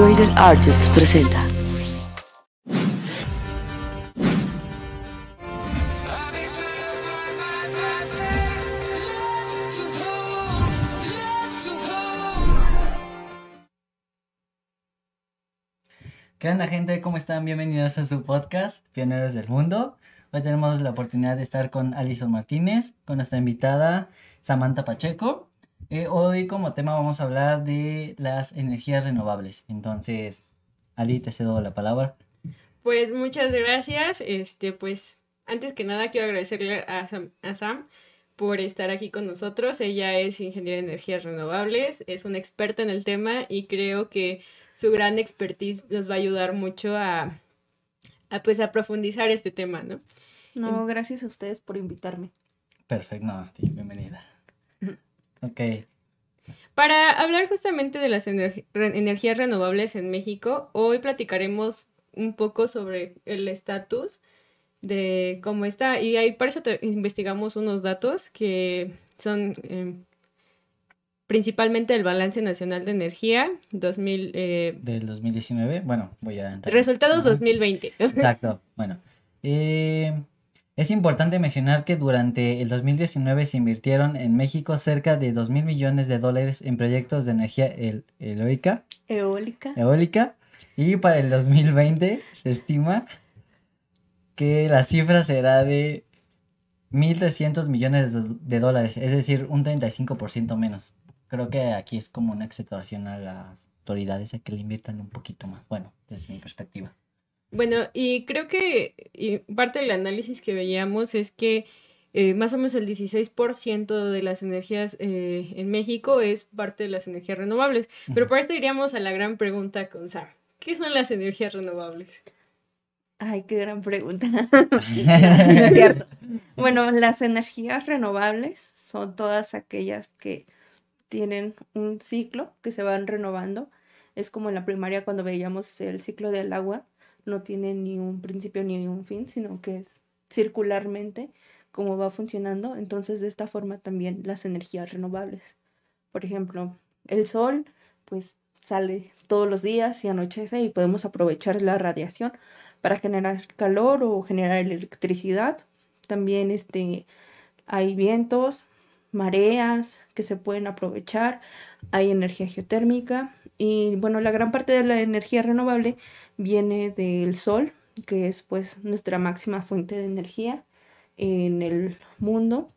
Schrader Artists presenta. ¿Qué onda gente? ¿Cómo están? Bienvenidos a su podcast, Pioneros del Mundo. Hoy tenemos la oportunidad de estar con Alison Martínez, con nuestra invitada Samantha Pacheco. Eh, hoy como tema vamos a hablar de las energías renovables. Entonces, Ali, te cedo la palabra. Pues muchas gracias. Este, pues, antes que nada quiero agradecerle a Sam, a Sam por estar aquí con nosotros. Ella es ingeniera de energías renovables, es una experta en el tema y creo que su gran expertise nos va a ayudar mucho a, a, pues a profundizar este tema, ¿no? No, gracias a ustedes por invitarme. Perfecto, no, bienvenida. Ok, Para hablar justamente de las ener- re- energías renovables en México, hoy platicaremos un poco sobre el estatus de cómo está y ahí para eso te- investigamos unos datos que son eh, principalmente el balance nacional de energía 2000 eh, del 2019, bueno, voy a entrar. resultados Ajá. 2020 Exacto, bueno. eh, es importante mencionar que durante el 2019 se invirtieron en México cerca de 2 mil millones de dólares en proyectos de energía el- eólica, Eólica. eólica y para el 2020 se estima que la cifra será de 1.300 millones de, dólares, es decir, un 35% menos. Creo que aquí es como una exhortación a las autoridades a que le inviertan un poquito más, bueno, desde mi perspectiva. Bueno, y creo que y parte del análisis que veíamos es que eh, más o menos el 16% de las energías eh, en México es parte de las energías renovables. Pero por esto iríamos a la gran pregunta con Sam. ¿Qué son las energías renovables? Ay, qué gran pregunta. Sí, es cierto. Bueno, las energías renovables son todas aquellas que tienen un ciclo que se van renovando. Es como en la primaria cuando veíamos el ciclo del agua. No tiene ni un principio ni un fin, sino que es circularmente como va funcionando. Entonces, de esta forma también las energías renovables. Por ejemplo, el sol, pues sale todos los días y anochece y podemos aprovechar la radiación para generar calor o generar electricidad. También este, hay vientos, mareas que se pueden aprovechar, hay energía geotérmica y bueno, la gran parte de la energía renovable viene del sol, que es pues nuestra máxima fuente de energía en el mundo.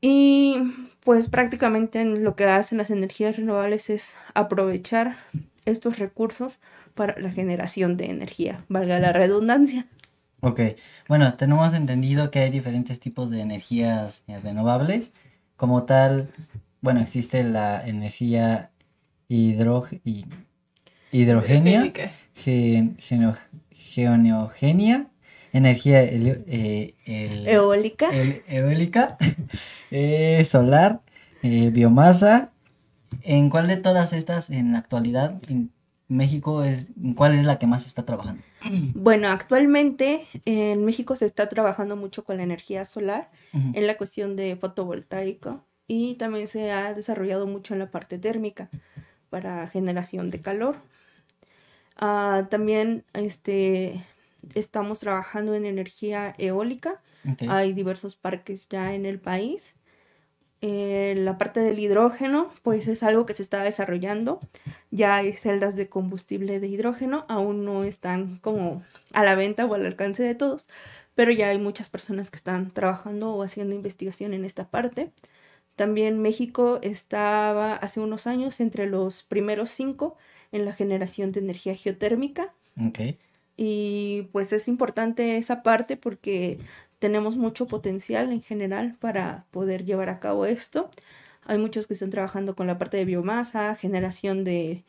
Y pues prácticamente lo que hacen las energías renovables es aprovechar estos recursos para la generación de energía, valga la redundancia. Ok, bueno, tenemos entendido que hay diferentes tipos de energías renovables. Como tal, bueno, existe la energía hidro- hi- hidrogenia, Eólica. gen- geno- geonogenia, energía eh, el- Eólica. el- eólica, eh, solar, eh, biomasa. ¿En cuál de todas estas en la actualidad en México es, en cuál es la que más se está trabajando? Bueno, actualmente en México se está trabajando mucho con la energía solar en la cuestión de fotovoltaico y también se ha desarrollado mucho en la parte térmica para generación de calor. Ah, también este, estamos trabajando en energía eólica. Hay diversos parques ya en el país. Eh, la parte del hidrógeno, pues es algo que se está desarrollando. Ya hay celdas de combustible de hidrógeno, aún no están como a la venta o al alcance de todos, pero ya hay muchas personas que están trabajando o haciendo investigación en esta parte. También México estaba hace unos años entre los primeros cinco en la generación de energía geotérmica. Ok. Y pues es importante esa parte porque tenemos mucho potencial en general para poder llevar a cabo esto. Hay muchos que están trabajando con la parte de biomasa, generación de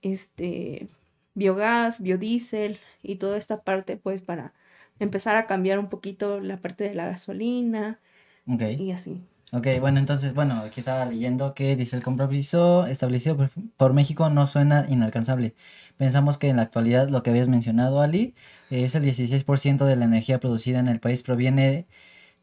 este biogás, biodiesel y toda esta parte pues para empezar a cambiar un poquito la parte de la gasolina y así. Ok, bueno, entonces, bueno, aquí estaba leyendo que dice el compromiso establecido por, por México no suena inalcanzable. Pensamos que en la actualidad lo que habías mencionado, Ali, es el 16% de la energía producida en el país proviene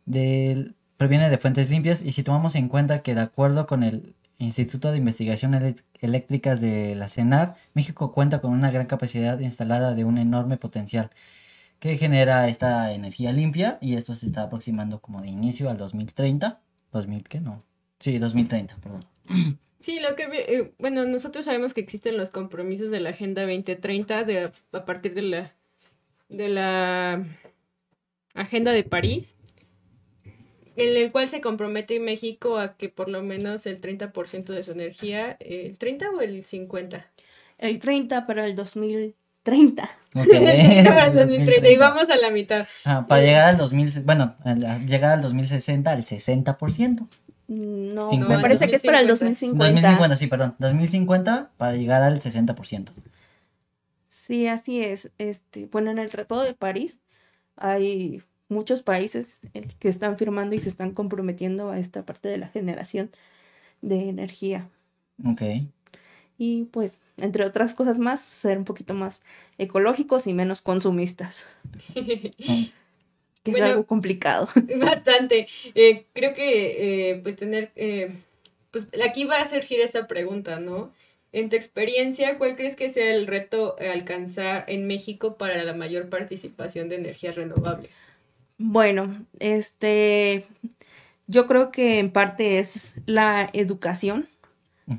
del, proviene de fuentes limpias y si tomamos en cuenta que de acuerdo con el Instituto de Investigación Eléctricas de la CENAR, México cuenta con una gran capacidad instalada de un enorme potencial que genera esta energía limpia y esto se está aproximando como de inicio al 2030. ¿2000 qué? No. Sí, 2030, perdón. Sí, lo que, eh, bueno, nosotros sabemos que existen los compromisos de la Agenda 2030 de, a partir de la, de la Agenda de París, en el cual se compromete México a que por lo menos el 30% de su energía, ¿el 30 o el 50? El 30 para el 2030. Ok, Para el 2030, y vamos a la mitad. Ah, para llegar al 2000, bueno, llegar al 2060 al 60%. No, Cincuenta. me parece que es para el 2050. 2050. 2050, sí, perdón. 2050 para llegar al 60%. Sí, así es. Este, bueno, en el Tratado de París hay muchos países el- que están firmando y se están comprometiendo a esta parte de la generación de energía. Ok. Y pues, entre otras cosas más, ser un poquito más ecológicos y menos consumistas, que es algo complicado. Bastante. Eh, creo que, eh, pues, tener, eh, pues, aquí va a surgir esta pregunta, ¿no? En tu experiencia, ¿cuál crees que sea el reto a alcanzar en México para la mayor participación de energías renovables? Bueno, este, yo creo que en parte es la educación.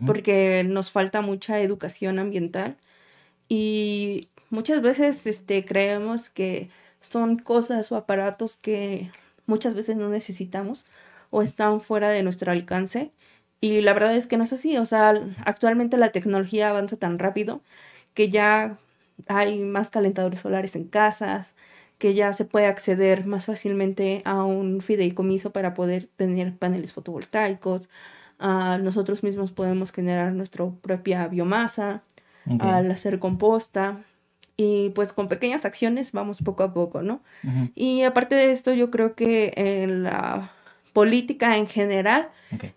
Porque nos falta mucha educación ambiental y muchas veces este, creemos que son cosas o aparatos que muchas veces no necesitamos o están fuera de nuestro alcance y la verdad es que no es así, o sea, actualmente la tecnología avanza tan rápido que ya hay más calentadores solares en casas, que ya se puede acceder más fácilmente a un fideicomiso para poder tener paneles fotovoltaicos, Ah, nosotros mismos podemos generar nuestra propia biomasa al hacer composta y pues con pequeñas acciones vamos poco a poco, ¿no? Y aparte de esto yo creo que en la política en general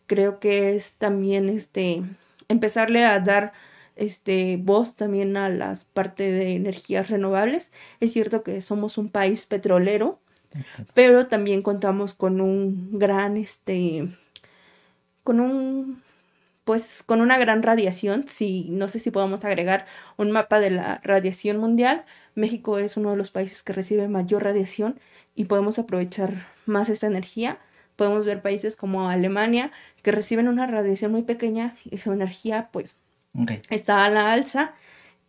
creo que es también este empezarle a dar este voz también a las partes de energías renovables. Es cierto que somos un país petrolero, Exacto. pero también contamos con un gran este con un pues con una gran radiación, si no sé si podemos agregar un mapa de la radiación mundial, México es uno de los países que recibe mayor radiación y podemos aprovechar más esta energía. Podemos ver países como Alemania que reciben una radiación muy pequeña y su energía pues está a la alza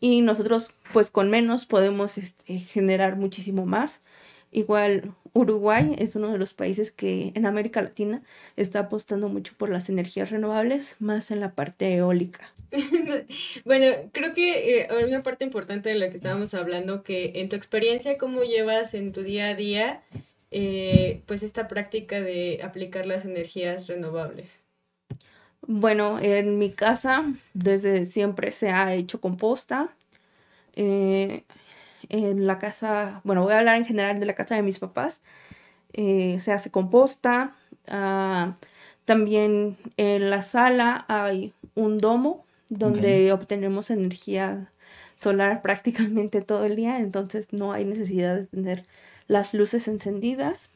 y nosotros pues con menos podemos este, generar muchísimo más. Igual Uruguay es uno de los países que en América Latina está apostando mucho por las energías renovables, más en la parte eólica. Bueno, creo que eh, una parte importante de lo que estábamos hablando, que en tu experiencia, ¿cómo llevas en tu día a día eh, pues esta práctica de aplicar las energías renovables? Bueno, en mi casa desde siempre se ha hecho composta. Eh, en la casa, bueno, voy a hablar en general de la casa de mis papás. eh, se hace composta. ah, también en la sala hay un domo donde obtenemos energía solar prácticamente todo el día, entonces no hay necesidad de tener las luces encendidas.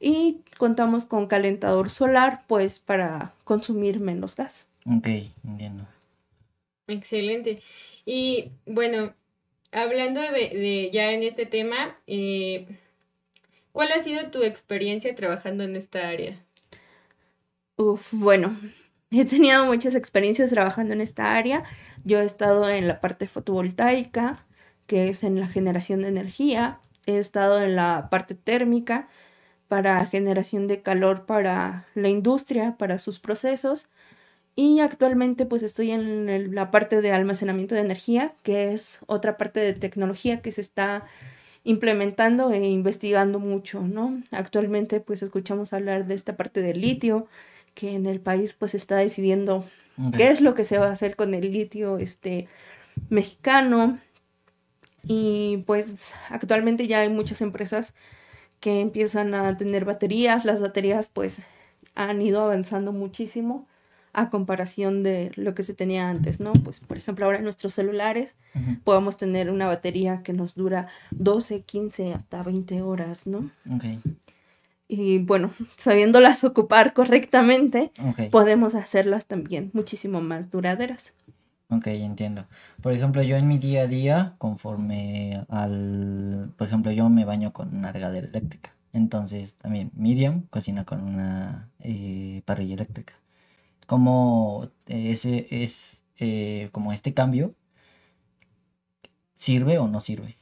Y contamos con calentador solar, pues para consumir menos gas. Ok, entiendo. Excelente. Y bueno, hablando de, de ya en este tema, eh, ¿cuál ha sido tu experiencia trabajando en esta área? Bueno, he tenido muchas experiencias trabajando en esta área. Yo he estado en la parte fotovoltaica, que es en la generación de energía. He estado en la parte térmica para generación de calor para la industria, para sus procesos. Y actualmente pues estoy en el- la parte de almacenamiento de energía, que es otra parte de tecnología que se está implementando e investigando mucho, ¿no? Actualmente pues escuchamos hablar de esta parte del litio, que en el país pues está decidiendo qué es lo que se va a hacer con el litio este mexicano. Y pues actualmente ya hay muchas empresas que empiezan a tener baterías. Las baterías pues han ido avanzando muchísimo a comparación de lo que se tenía antes no pues por ejemplo ahora en nuestros celulares podemos tener una batería que nos dura 12 15 hasta 20 horas no Ok. Y bueno, sabiéndolas ocupar correctamente, podemos hacerlas también muchísimo más duraderas. Ok, entiendo. Por ejemplo, yo en mi día a día, conforme al, por ejemplo, yo me baño con una regadera eléctrica. Entonces, también Miriam cocina con una eh, parrilla eléctrica. Como ese es eh, como este cambio, ¿sirve o no sirve?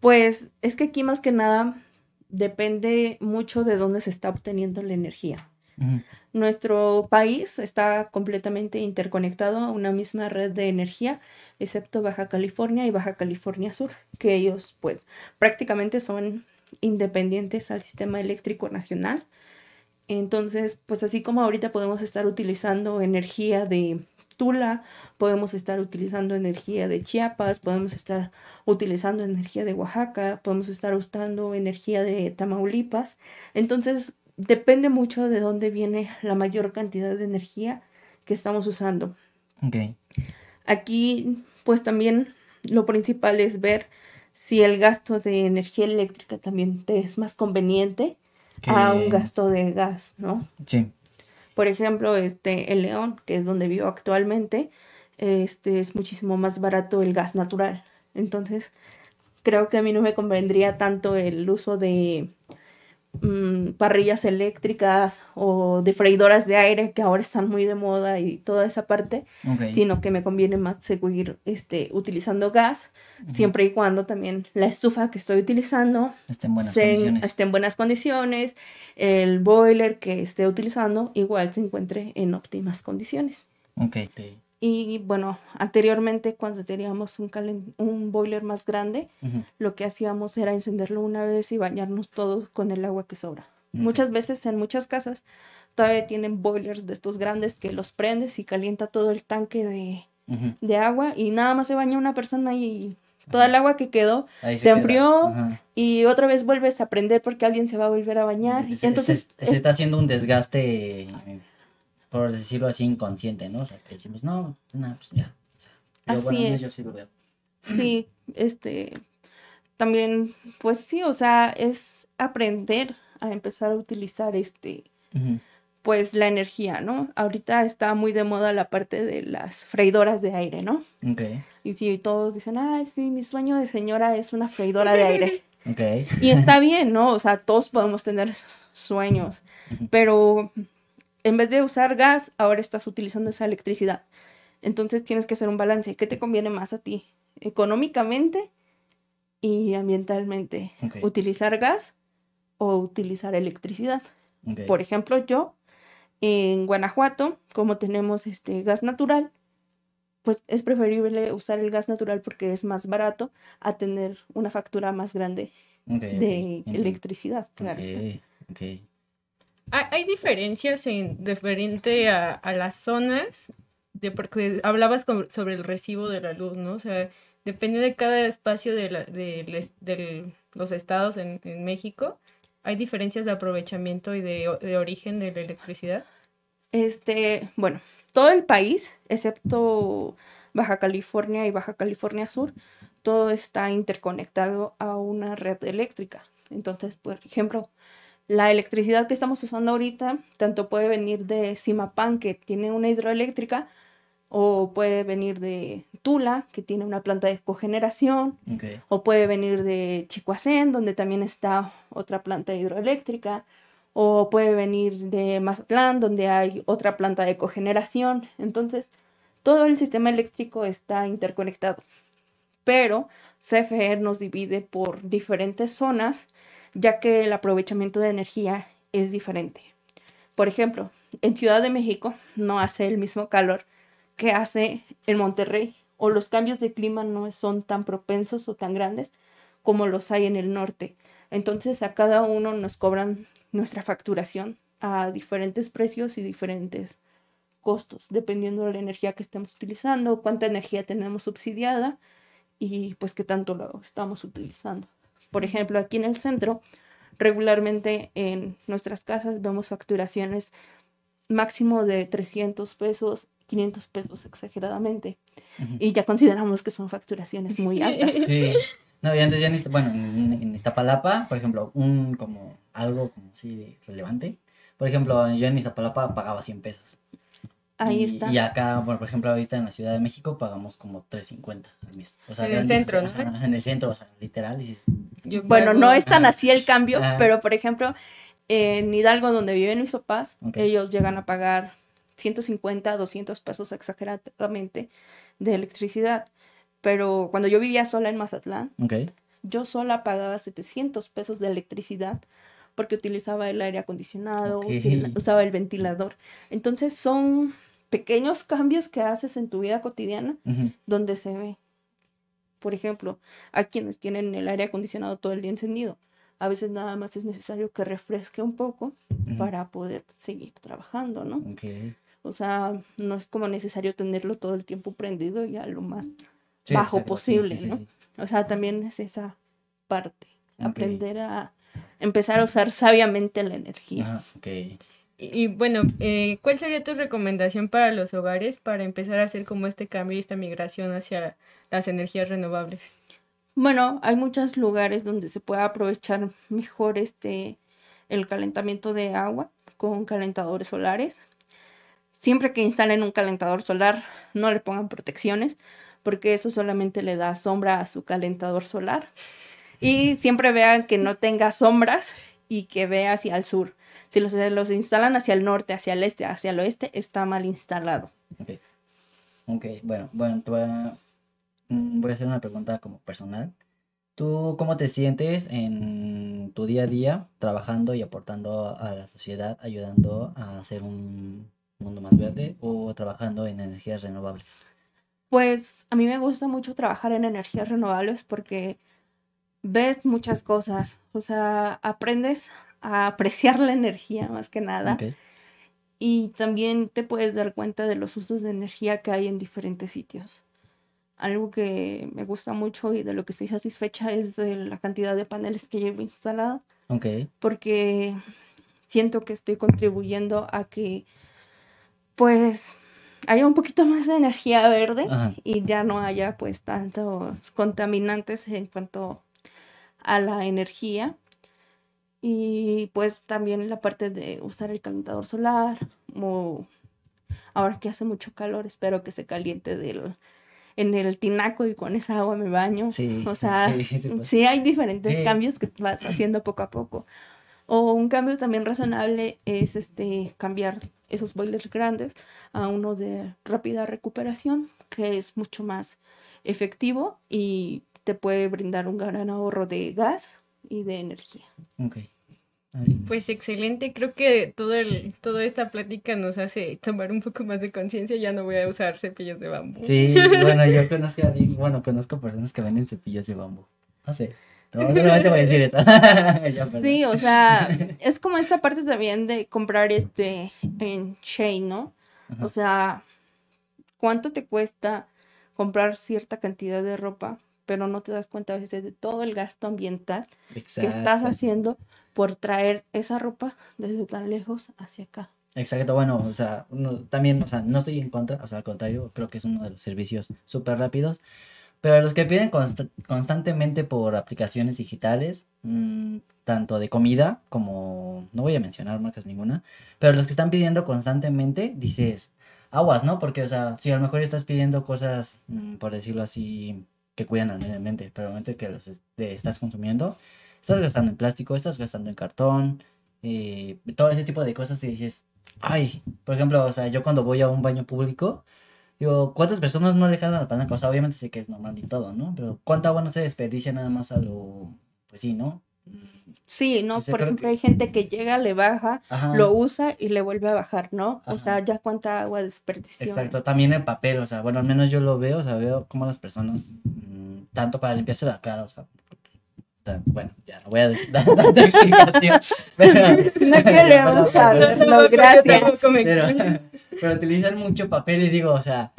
Pues es que aquí más que nada depende mucho de dónde se está obteniendo la energía. Nuestro país está completamente interconectado a una misma red de energía, excepto Baja California y Baja California Sur, que ellos pues prácticamente son independientes al sistema eléctrico nacional. Entonces, pues así como ahorita podemos estar utilizando energía de Tula, podemos estar utilizando energía de Chiapas, podemos estar utilizando energía de Oaxaca, podemos estar usando energía de Tamaulipas. Entonces, depende mucho de dónde viene la mayor cantidad de energía que estamos usando. Ok, Aquí, pues también lo principal es ver si el gasto de energía eléctrica también te es más conveniente a un gasto de gas, ¿no? Sí, Por ejemplo, este, en León, que es donde vivo actualmente, este es muchísimo más barato el gas natural. Entonces, creo que a mí no me convendría tanto el uso de mm, parrillas eléctricas o de freidoras de aire que ahora están muy de moda y toda esa parte, ok. sino que me conviene más seguir este, utilizando gas, siempre y cuando también la estufa que estoy utilizando Está en buenas se- condiciones. esté en buenas condiciones, el boiler que esté utilizando igual se encuentre en óptimas condiciones. Ok, Y bueno, anteriormente cuando teníamos un, calen- un boiler más grande, lo que hacíamos era encenderlo una vez y bañarnos todos con el agua que sobra. Muchas veces en muchas casas todavía tienen boilers de estos grandes que los prendes y calienta todo el tanque de, de agua y nada más se baña una persona y toda el agua que quedó Ahí se queda. enfrió y otra vez vuelves a prender porque alguien se va a volver a bañar. Y Se, entonces, se- se es- está haciendo un desgaste, eh, por decirlo así, inconsciente, ¿no? O sea, que decimos, no, no, pues ya. O sea, yo, Así bueno, es. yo sí lo veo. sí, este, también, pues sí, o sea, es aprender a empezar a utilizar este, pues la energía, ¿no? Ahorita está muy de moda la parte de las freidoras de aire, ¿no? Ok, Y si todos dicen, ay, sí, mi sueño de señora es una freidora de aire. ok. Y está bien, ¿no? O sea, todos podemos tener sueños, pero en vez de usar gas, ahora estás utilizando esa electricidad. Entonces tienes que hacer un balance. ¿Qué te conviene más a ti? Económicamente y ambientalmente. ¿Utilizar gas o utilizar electricidad? Por ejemplo, yo en Guanajuato, como tenemos este gas natural, pues es preferible usar el gas natural porque es más barato a tener una factura más grande de electricidad. Claro está. Hay, diferencias en referente a, las zonas, de porque hablabas sobre el recibo de la luz, ¿no? O sea, depende de cada espacio de, la- los estados en, México, hay diferencias de aprovechamiento y de, de origen de la electricidad. Este, bueno, todo el país, excepto Baja California y Baja California Sur, todo está interconectado a una red eléctrica. Entonces, por ejemplo, la electricidad que estamos usando ahorita, tanto puede venir de Simapán, que tiene una hidroeléctrica, o puede venir de Tula, que tiene una planta de cogeneración, o puede venir de Chicoacén, donde también está otra planta hidroeléctrica, o puede venir de Mazatlán, donde hay otra planta de cogeneración. Entonces, todo el sistema eléctrico está interconectado. Pero CFE nos divide por diferentes zonas, ya que el aprovechamiento de energía es diferente. Por ejemplo, en Ciudad de México no hace el mismo calor que hace en Monterrey, o los cambios de clima no son tan propensos o tan grandes como los hay en el norte. Entonces a cada uno nos cobran nuestra facturación a diferentes precios y diferentes costos, dependiendo de la energía que estemos utilizando, cuánta energía tenemos subsidiada y pues qué tanto lo estamos utilizando. Por ejemplo, aquí en el centro, regularmente en nuestras casas vemos facturaciones máximo de 300 pesos, 500 pesos exageradamente. Y ya consideramos que son facturaciones muy altas. Sí, No, y antes ya en, bueno, en, en Iztapalapa, por ejemplo, un como algo como así de relevante. Por ejemplo, yo en Iztapalapa pagaba 100 pesos. Ahí Y- está. Y acá, por ejemplo, ahorita en la Ciudad de México pagamos como 3.50 al mes. O sea, En el centro, ¿no? Ajá, en el centro, o sea, literal. Yo Bueno, no es tan así el cambio, Ajá. pero por ejemplo, en Hidalgo, donde viven mis papás, ellos llegan a pagar 150, 200 pesos exageradamente de electricidad. Pero cuando yo vivía sola en Mazatlán, yo sola pagaba 700 pesos de electricidad porque utilizaba el aire acondicionado, usaba el ventilador. Entonces son pequeños cambios que haces en tu vida cotidiana donde se ve. Por ejemplo, hay quienes tienen el aire acondicionado todo el día encendido. A veces nada más es necesario que refresque un poco para poder seguir trabajando, ¿no? O sea, no es como necesario tenerlo todo el tiempo prendido y a lo más. Sí, Bajo exacto, posible, sí, sí, ¿no? O sea, también es esa parte. Aprender a empezar a usar sabiamente la energía. Ok. Y, bueno, eh, ¿cuál sería tu recomendación para los hogares para empezar a hacer como este cambio y esta migración hacia las energías renovables? Bueno, hay muchos lugares donde se puede aprovechar mejor este el calentamiento de agua con calentadores solares. Siempre que instalen un calentador solar, no le pongan protecciones, porque eso solamente le da sombra a su calentador solar. Y siempre vean que no tenga sombras y que vea hacia el sur. Si los, los instalan hacia el norte, hacia el este, hacia el oeste, está mal instalado. Ok. Ok, bueno, bueno, voy a, mm, voy a hacer una pregunta como personal. ¿Tú cómo te sientes en tu día a día trabajando y aportando a la sociedad, ayudando a hacer un mundo más verde o trabajando en energías renovables? Pues a mí me gusta mucho trabajar en energías renovables porque ves muchas cosas, o sea, aprendes a apreciar la energía más que nada y también te puedes dar cuenta de los usos de energía que hay en diferentes sitios. Algo que me gusta mucho y de lo que estoy satisfecha es de la cantidad de paneles que llevo instalado ok, porque siento que estoy contribuyendo a que pues haya un poquito más de energía verde Ajá. y ya no haya pues tantos contaminantes en cuanto a la energía y pues también la parte de usar el calentador solar o ahora que hace mucho calor espero que se caliente del en el tinaco y con esa agua me baño. Sí, o sea sí, sí, pues. sí hay diferentes cambios que vas haciendo poco a poco. O un cambio también razonable es este cambiar esos boilers grandes a uno de rápida recuperación, que es mucho más efectivo y te puede brindar un gran ahorro de gas y de energía. ok. A ver, Pues excelente, creo que todo el, toda esta plática nos hace tomar un poco más de conciencia, ya no voy a usar cepillos de bambú. Sí, bueno, yo conozco a bueno, conozco personas que venden cepillos de bambú. No sé. No, solamente voy a decir perdón. Sí, o sea, es como esta parte también de comprar este en Shein, ¿no? Ajá. O sea, ¿cuánto te cuesta comprar cierta cantidad de ropa, pero no te das cuenta a veces de todo el gasto ambiental que estás Exacto. haciendo por traer esa ropa desde tan lejos hacia acá? Exacto, bueno, o sea, uno, también, o sea, no estoy en contra, o sea, al contrario, creo que es uno de los servicios súper rápidos, pero los que piden consta- constantemente por aplicaciones digitales, mm, tanto de comida como, no voy a mencionar marcas ninguna, pero los que están pidiendo constantemente, dices, aguas, ¿no? Porque, o sea, si a lo mejor estás pidiendo cosas, mm, por decirlo así, que cuidan al medio ambiente, pero al momento que los est- estás consumiendo, estás gastando en plástico, estás gastando en cartón, eh, todo ese tipo de cosas y dices, ay, por ejemplo, o sea, yo cuando voy a un baño público, digo, ¿cuántas personas no le jalan la palanca? O sea, obviamente sé que es normal y todo, ¿no? Pero ¿cuánta agua no se desperdicia nada más a lo, pues sí, ¿no? Sí, ¿no? Por ejemplo, que- hay gente que llega, le baja, Ajá. lo usa y le vuelve a bajar, ¿no? O sea, ya cuánta agua desperdició. Exacto, también el papel, o sea, bueno, al menos yo lo veo, o sea, veo cómo las personas, mm, tanto para limpiarse la cara, o sea, bueno, ya no voy a dar tanta explicación, pero, No queremos saberlo, No, gracias. pero, pero utilizan mucho papel y digo, o sea,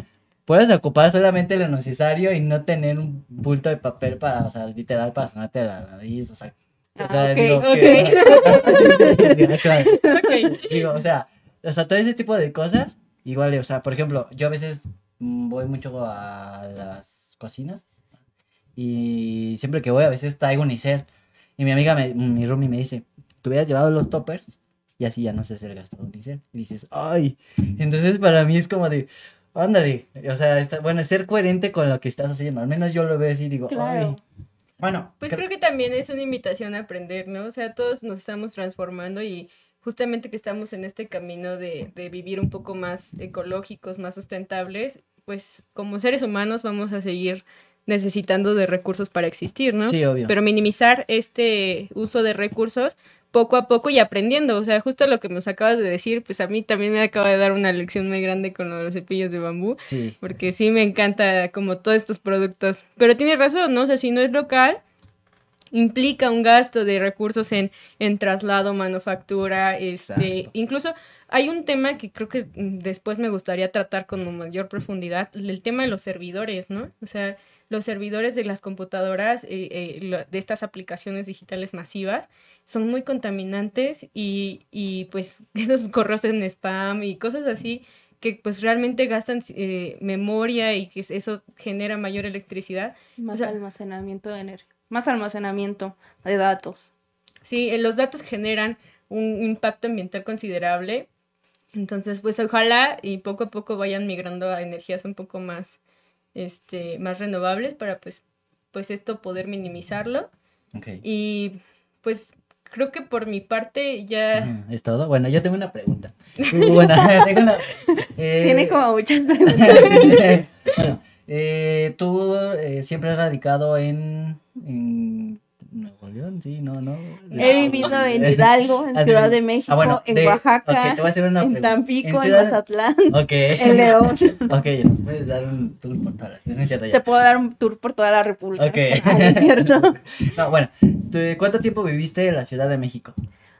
puedes ocupar solamente lo necesario y no tener un bulto de papel para, o sea, literal, para sonarte la nariz, o sea, o Ah, sea, ok, digo ok. que-. Digo, o sea, o sea, todo ese tipo de cosas, igual, o sea, por ejemplo, yo a veces voy mucho a las cocinas Y siempre que voy a veces traigo Unicel. Y mi amiga, me, mi roomie me dice, tú hubieras llevado los toppers y así ya no se hacer gastado Unicel. Y dices, ay. Entonces para mí es como de, ándale. O sea, está, bueno, ser coherente con lo que estás haciendo. Al menos yo lo veo así y digo, Claro. ay. Bueno, Pues creo- creo que también es una invitación a aprender, ¿no? O sea, todos nos estamos transformando y justamente que estamos en este camino de, de vivir un poco más ecológicos, más sustentables, pues como seres humanos vamos a seguir necesitando de recursos para existir, ¿no? Sí, obvio. Pero minimizar este uso de recursos poco a poco y aprendiendo. O sea, justo lo que nos acabas de decir, pues a mí también me acaba de dar una lección muy grande con lo de los cepillos de bambú. Sí. Porque sí me encanta como todos estos productos. Pero tienes razón, ¿no? O sea, si no es local, implica un gasto de recursos en, en traslado, manufactura, este, Exacto. incluso hay un tema que creo que después me gustaría tratar con mayor profundidad, el tema de los servidores, ¿no? O sea, los servidores de las computadoras, eh, eh, lo- de estas aplicaciones digitales masivas, son muy contaminantes y, y pues esos correos en spam y cosas así que pues realmente gastan eh, memoria y que eso genera mayor electricidad. Más O sea- almacenamiento de energía. Más almacenamiento de datos. Sí, los datos generan un impacto ambiental considerable. Entonces, pues ojalá y poco a poco vayan migrando a energías un poco más, este, más renovables para pues, pues esto poder minimizarlo. Y pues creo que por mi parte ya... ¿Es todo? Bueno, yo tengo una pregunta. Bueno, tengo una... eh, Tiene como muchas preguntas. bueno, eh, tú eh, siempre has radicado en, en Nuevo León, sí, no, no. He vivido en Hidalgo, en Has Ciudad de México, Ah, bueno, en de- Oaxaca, ok, te voy a hacer una en pregunta. Tampico, en, Ciudad- Mazatlán, Ok. en León. Ok, nos puedes dar un tour por no es cierto, ya. Te puedo dar un tour por toda la República. Ok. Ah, ¿no? No, bueno, ¿tú- ¿cuánto tiempo viviste en la Ciudad de México?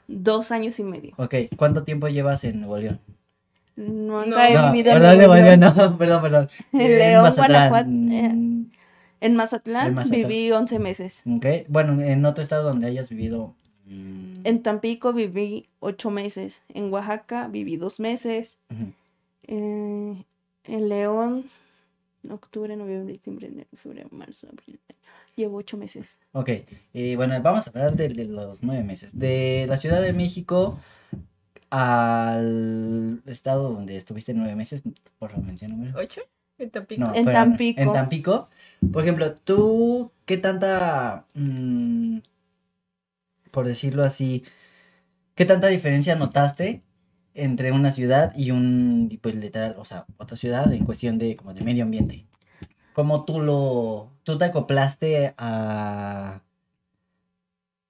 Dos años y medio. Ok, ¿cuánto tiempo llevas en Nuevo León? Nunca No. he no, vivido en perdón, Nuevo León. No, perdón, perdón. En León, Mazatlán. Guanajuato, eh, En Mazatlán, En Mazatlán. viví 11 meses. Ok, bueno, en otro estado donde hayas vivido. mm, En Tampico viví 8 meses. En Oaxaca viví 2 meses. ujú. Eh, en León, octubre, noviembre, diciembre, enero, febrero, marzo, abril. Llevo 8 meses. Ok, y bueno, vamos a hablar de, de los nueve meses. De la Ciudad de México al estado donde estuviste nueve meses, por favor, mencióname. ¿Ocho? En Tampico. No, En fueron- Tampico. En Tampico. Por ejemplo, tú, ¿qué tanta, mm, por decirlo así, qué tanta diferencia notaste entre una ciudad y un, pues literal, o sea, otra ciudad en cuestión de como de medio ambiente? ¿Cómo tú lo, tú te acoplaste a,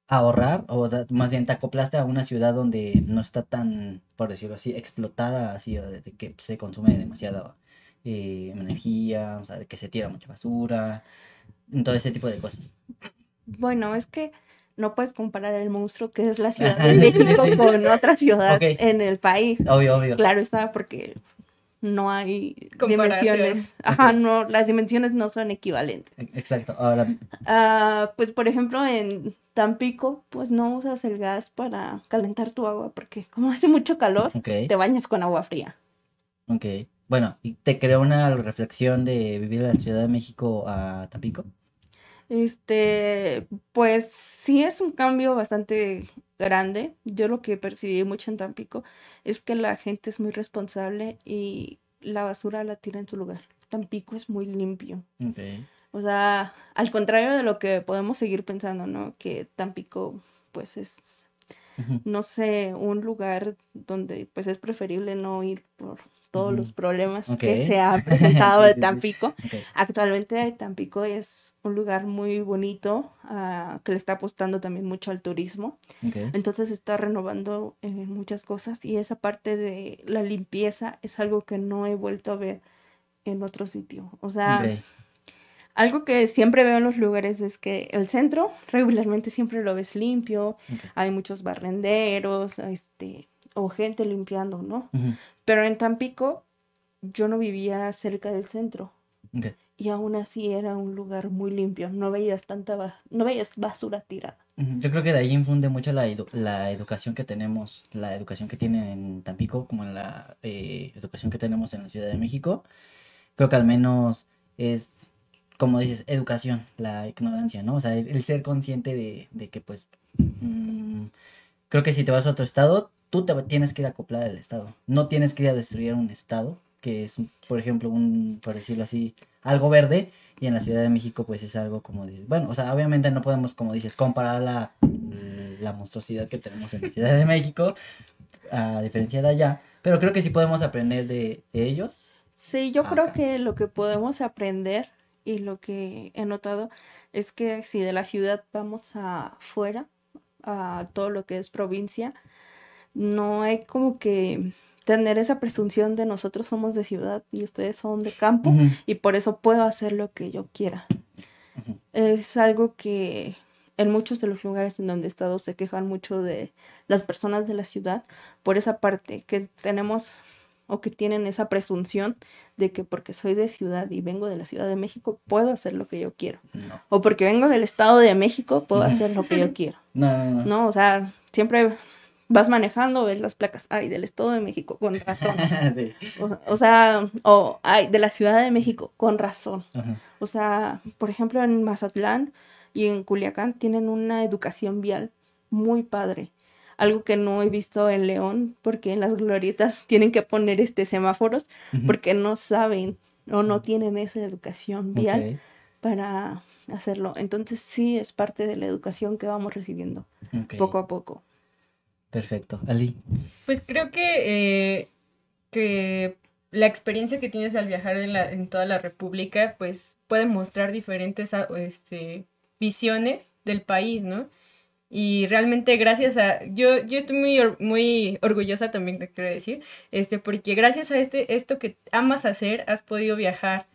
a ahorrar, o más bien te acoplaste a una ciudad donde no está tan, por decirlo así, explotada, así, o de que se consume demasiada eh, energía, o sea, de que se tira mucha basura, todo ese tipo de cosas. Bueno, es que no puedes comparar el monstruo que es la Ciudad de México con otra ciudad en el país. Obvio, obvio. Claro está, porque no hay dimensiones. Ajá, no, las dimensiones no son equivalentes. E- Exacto. Ahora, Ah, pues por ejemplo en Tampico, pues no usas el gas para calentar tu agua, porque como hace mucho calor, te bañas con agua fría. ok. Bueno, ¿y te creó una reflexión de vivir en la Ciudad de México a Tampico? Este, pues sí es un cambio bastante grande. Yo lo que percibí mucho en Tampico es que la gente es muy responsable y la basura la tira en su lugar. Tampico es muy limpio. O sea, al contrario de lo que podemos seguir pensando, ¿no? Que Tampico, pues es, no sé, un lugar donde pues es preferible no ir por todos los problemas que se han presentado Sí, de sí, sí. Tampico. Ok. Actualmente Tampico es un lugar muy bonito, ah, que le está apostando también mucho al turismo. ok. Entonces está renovando eh, muchas cosas y esa parte de la limpieza es algo que no he vuelto a ver en otro sitio. O sea, algo que siempre veo en los lugares es que el centro regularmente siempre lo ves limpio, hay muchos barrenderos, este, o gente limpiando, ¿no? Pero en Tampico yo no vivía cerca del centro y aún así era un lugar muy limpio, no veías tanta ba- no veías basura tirada. Yo creo que de ahí infunde mucho la, edu- la educación que tenemos, la educación que tienen en Tampico, como en la eh, educación que tenemos en la Ciudad de México. Creo que al menos es como dices, educación, la ignorancia, ¿no? O sea, el, el ser consciente de, de que, pues, mm, creo que si te vas a otro estado, tú te tienes que ir a acoplar al estado. No tienes que ir a destruir un estado, que es, por ejemplo, un, por decirlo así, algo verde, y en la Ciudad de México, pues, es algo como, de, bueno, o sea, obviamente no podemos, como dices, comparar la, la monstruosidad que tenemos en la Ciudad de México, a diferencia de allá, pero creo que sí podemos aprender de, de ellos. Sí, yo creo que lo que podemos aprender y lo que he notado es que si de la ciudad vamos afuera, a todo lo que es provincia, no hay como que tener esa presunción de nosotros somos de ciudad y ustedes son de campo y por eso puedo hacer lo que yo quiera. Es algo que en muchos de los lugares en donde he estado se quejan mucho de las personas de la ciudad por esa parte, que tenemos o que tienen esa presunción de que porque soy de ciudad y vengo de la Ciudad de México, puedo hacer lo que yo quiero. No. O porque vengo del Estado de México, puedo hacer lo que yo quiero. No, no, no. No, o sea, siempre vas manejando, ves las placas, ay, del Estado de México, con razón. Sí. O, o sea, o ay, de la Ciudad de México, con razón. Ajá. O sea, por ejemplo, en Mazatlán y en Culiacán tienen una educación vial muy padre. Algo que no he visto en León, porque en las glorietas tienen que poner este semáforos, porque no saben o no tienen esa educación vial para hacerlo. Entonces sí es parte de la educación que vamos recibiendo poco a poco. Perfecto. Ali. Pues creo que, eh, que la experiencia que tienes al viajar en, la, en toda la República, pues puede mostrar diferentes ah, este, visiones del país, ¿no? Y realmente gracias a, yo, yo estoy muy, muy orgullosa también, te quiero decir, este, porque gracias a este, esto que amas hacer, has podido viajar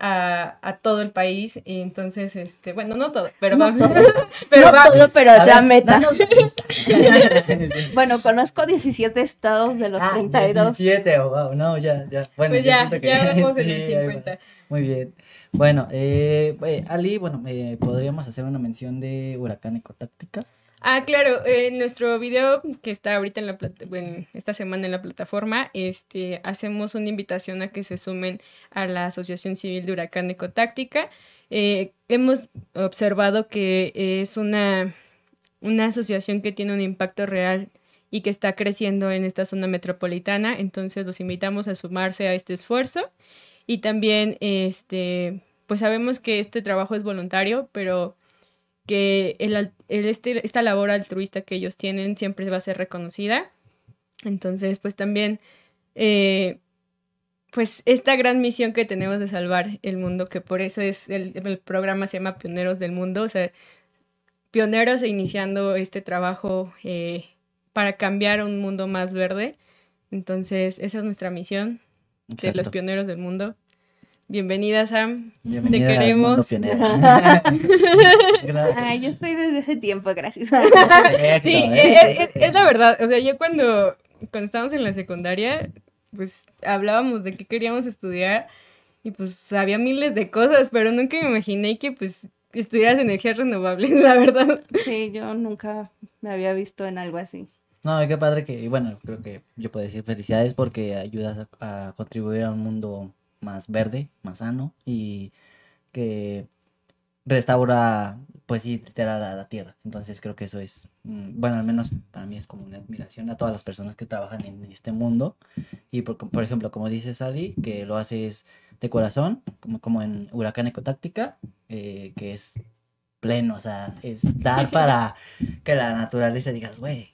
a, a todo el país, y entonces, este, bueno, no todo, pero No vamos, todo. pero no va- todo, pero es la ver, meta. danos. Bueno, conozco 17 estados de los Ah, 32. 17, oh, wow, no, ya, ya. Bueno, pues ya, siento que- ya vamos en el ahí va. 50. Muy bien. Bueno, eh, eh, Ali, bueno, eh, podríamos hacer una mención de Huracán Ecotáctica. Ah, claro, en nuestro video que está ahorita en la bueno, esta semana en la plataforma, este, hacemos una invitación a que se sumen a la Asociación Civil de Huracán Ecotáctica. Eh, hemos observado que es una, una asociación que tiene un impacto real y que está creciendo en esta zona metropolitana, entonces los invitamos a sumarse a este esfuerzo y también, este, pues sabemos que este trabajo es voluntario, pero que el, al- el este, esta labor altruista que ellos tienen siempre va a ser reconocida. Entonces, pues también, eh, pues esta gran misión que tenemos de salvar el mundo, que por eso es el, el programa se llama Pioneros del Mundo, o sea, pioneros e iniciando este trabajo eh, para cambiar un mundo más verde. Entonces, esa es nuestra misión de los Exacto. pioneros del mundo. Bienvenida, Sam. Bienvenida al queremos. mundo. Gracias. Ay, yo estoy desde ese tiempo, gracias. Sí, Perfecto, ¿eh? eh, eh, es, la verdad. O sea, yo cuando, cuando estábamos en la secundaria, pues hablábamos de qué queríamos estudiar y pues había miles de cosas, pero nunca me imaginé que pues estudiaras energías renovables, la verdad. Sí, yo nunca me había visto en algo así. No, qué padre que, y bueno, creo que yo puedo decir felicidades porque ayudas a, a contribuir a un mundo más verde, más sano y que restaura, pues sí, literal a la tierra. Entonces creo que eso es, mm, bueno, al menos para mí es como una admiración a todas las personas que trabajan en este mundo. Y por, por ejemplo, como dice Sally, que lo haces de corazón, como, como en Huracán Ecotáctica, eh, que es pleno, o sea, es dar para que la naturaleza digas, güey,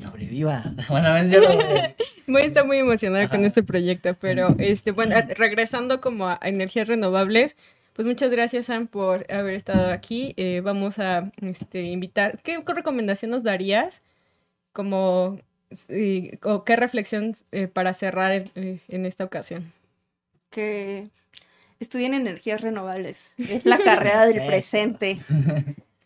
sobreviva. Bueno. Voy a estar muy emocionada con este proyecto, pero este, bueno, regresando como a energías renovables, pues muchas gracias, Sam, por haber estado aquí. Eh, vamos a este, invitar. ¿Qué recomendación nos darías? Como, o qué reflexión eh, para cerrar eh, en esta ocasión. Que estudien energías renovables. Es la carrera del presente.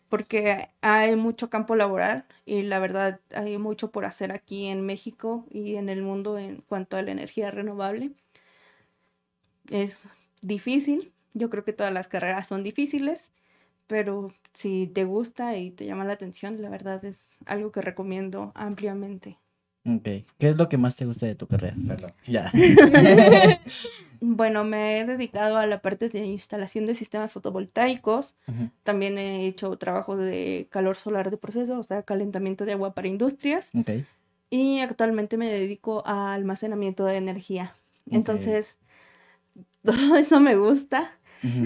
Porque hay mucho campo laboral y la verdad hay mucho por hacer aquí en México y en el mundo en cuanto a la energía renovable. Es difícil. Yo creo que todas las carreras son difíciles, pero si te gusta y te llama la atención, la verdad es algo que recomiendo ampliamente. Ok. ¿Qué es lo que más te gusta de tu carrera? Perdón. Ya. Bueno, me he dedicado a la parte de instalación de sistemas fotovoltaicos. También he hecho trabajo de calor solar de proceso, o sea, calentamiento de agua para industrias. Ok. Y actualmente me dedico a almacenamiento de energía. Entonces, todo eso me gusta,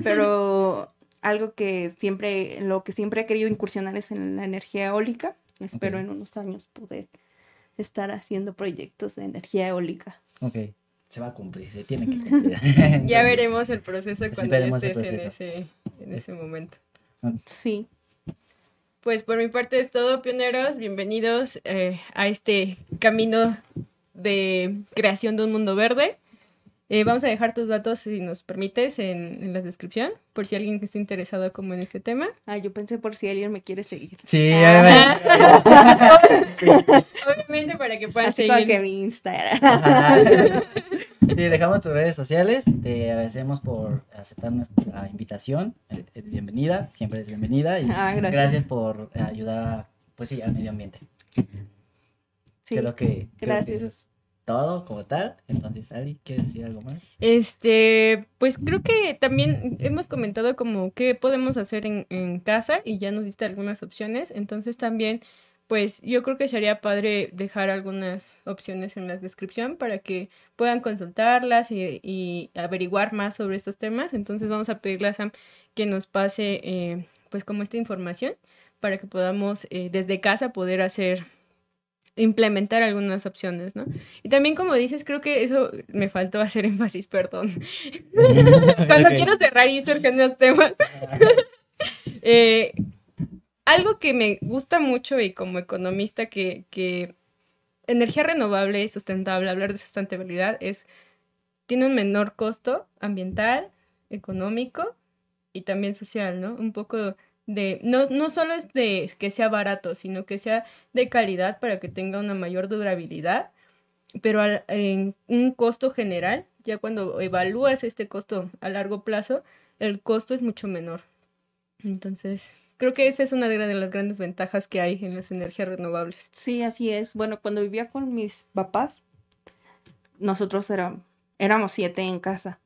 pero algo que siempre, lo que siempre he querido incursionar es en la energía eólica. Espero Ok. en unos años poder estar haciendo proyectos de energía eólica. Ok. Se va a cumplir, se tiene que cumplir. Ya Entonces, veremos el proceso cuando ya estés en ese, en ese momento. Sí. Pues por mi parte es todo, pioneros. Bienvenidos eh, a este camino de creación de un mundo verde. Eh, vamos a dejar tus datos, si nos permites, en, en la descripción, por si alguien que esté interesado como en este tema. Ah, yo pensé por si alguien me quiere seguir. Sí, Ah. obviamente. Obviamente para que puedan Así seguir. que mi Instagram. Ajá. Sí, dejamos tus redes sociales. Te agradecemos por aceptar nuestra invitación. Eh, eh, Bienvenida, siempre es bienvenida. Y Ah, gracias. gracias por ayudar, pues sí, al medio ambiente. Sí. Creo que, creo que gracias. Todo como tal. Entonces, Ali, ¿quieres decir algo más? Este, pues creo que también hemos comentado como qué podemos hacer en, en casa y ya nos diste algunas opciones. Entonces también, pues yo creo que sería padre dejar algunas opciones en la descripción para que puedan consultarlas y, y averiguar más sobre estos temas. Entonces vamos a pedirle a Sam que nos pase eh, pues como esta información para que podamos eh, desde casa poder hacer implementar algunas opciones, ¿no? Y también como dices, creo que eso me faltó hacer énfasis, perdón. Cuando quiero cerrar y surgen los temas. Eh, algo que me gusta mucho y como economista que, que energía renovable y sustentable, hablar de sustentabilidad es, tiene un menor costo ambiental, económico y también social, ¿no? Un poco de, no, no solo es de que sea barato, sino que sea de calidad para que tenga una mayor durabilidad, pero en un costo general, ya cuando evalúas este costo a largo plazo, el costo es mucho menor. Entonces, creo que esa es una de de las grandes ventajas que hay en las energías renovables. Sí, así es. Bueno, cuando vivía con mis papás, nosotros éramos, éramos siete en casa.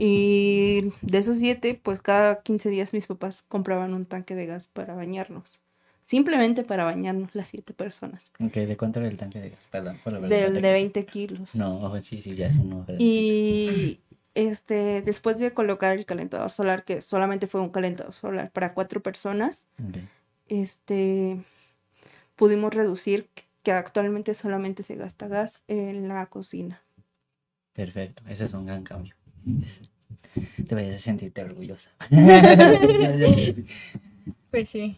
Y de esos siete, pues cada 15 días mis papás compraban un tanque de gas para bañarnos. Simplemente para bañarnos las siete personas. Ok, ¿de cuánto era el tanque de gas? Perdón, por la Del de 20 kilos. No, ojo, sí, sí, ya es número. Y este, después de colocar el calentador solar, que solamente fue un calentador solar para cuatro personas, este, pudimos reducir que actualmente solamente se gasta gas en la cocina. Perfecto, ese es un gran cambio. Deberías de sentirte orgullosa. Pues sí.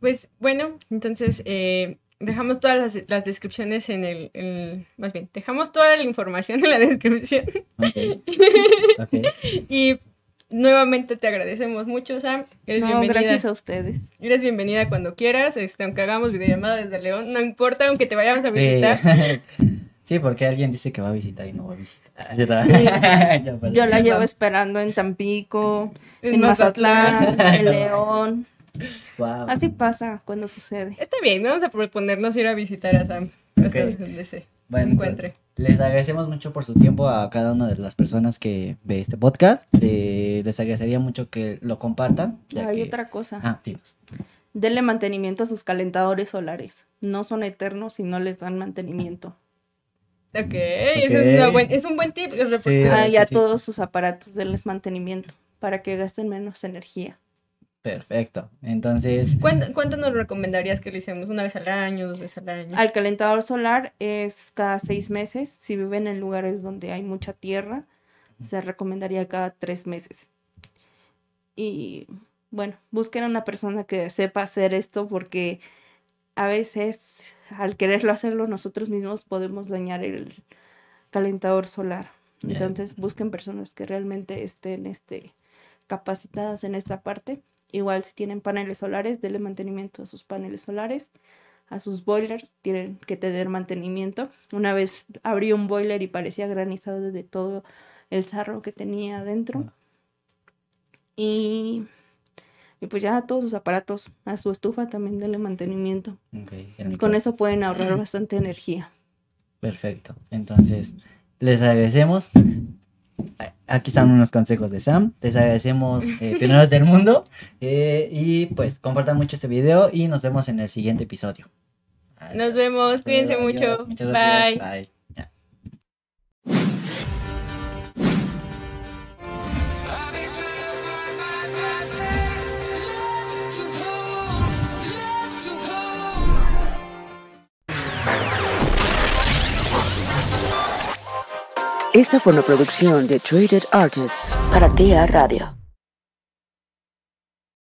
Pues bueno, entonces eh, dejamos todas las, las descripciones en el, el- Más bien, dejamos toda la información en la descripción. Ok. Ok. Y nuevamente te agradecemos mucho, Sam. Eres No, bienvenida. gracias a ustedes. Eres bienvenida cuando quieras, este, aunque hagamos videollamada desde León, no importa, aunque te vayamos a visitar. Sí, porque alguien dice que va a visitar y no va a visitar. Ah, sí. Yo la llevo esperando en Tampico, En en Mazatlán, Mazatlán. en León. Guau. Así pasa cuando sucede. Está bien, vamos a proponernos ir a visitar a Sam. hasta Ok. donde se Bueno, encuentre. Les agradecemos mucho por su tiempo a cada una de las personas que ve este podcast. Eh, les agradecería mucho que lo compartan. ya Hay que- otra cosa. Ah, dinos. Denle mantenimiento a sus calentadores solares. No son eternos si no les dan mantenimiento. Ok, eso es, una buen- es un buen tip. Sí, Ah, y a sí. todos sus aparatos denles mantenimiento para que gasten menos energía. Perfecto. Entonces, ¿Cuánto, cuánto nos recomendarías que lo hiciéramos? ¿Una vez al año, dos veces al año? Al calentador solar es cada seis meses. Si viven en lugares donde hay mucha tierra, se recomendaría cada tres meses. Y bueno, busquen a una persona que sepa hacer esto porque a veces al quererlo hacerlo nosotros mismos podemos dañar el calentador solar. Entonces busquen personas que realmente estén este, capacitadas en esta parte. Igual si tienen paneles solares, denle mantenimiento a sus paneles solares a sus boilers tienen que tener mantenimiento. Una vez abrí un boiler y parecía granizado de todo el sarro que tenía adentro. Ah. Y Y pues ya todos sus aparatos, a su estufa también denle mantenimiento. Y con eso pueden ahorrar bastante energía. Perfecto. Entonces, les agradecemos. A- Aquí están unos consejos de Sam. Les agradecemos, eh, pioneros del mundo. eh, y pues compartan mucho este video y nos vemos en el siguiente episodio. Nos vemos, cuídense Adiós. mucho. Muchas gracias. Bye. Bye. Esta fue una producción de Traded Artists para TEA Radio.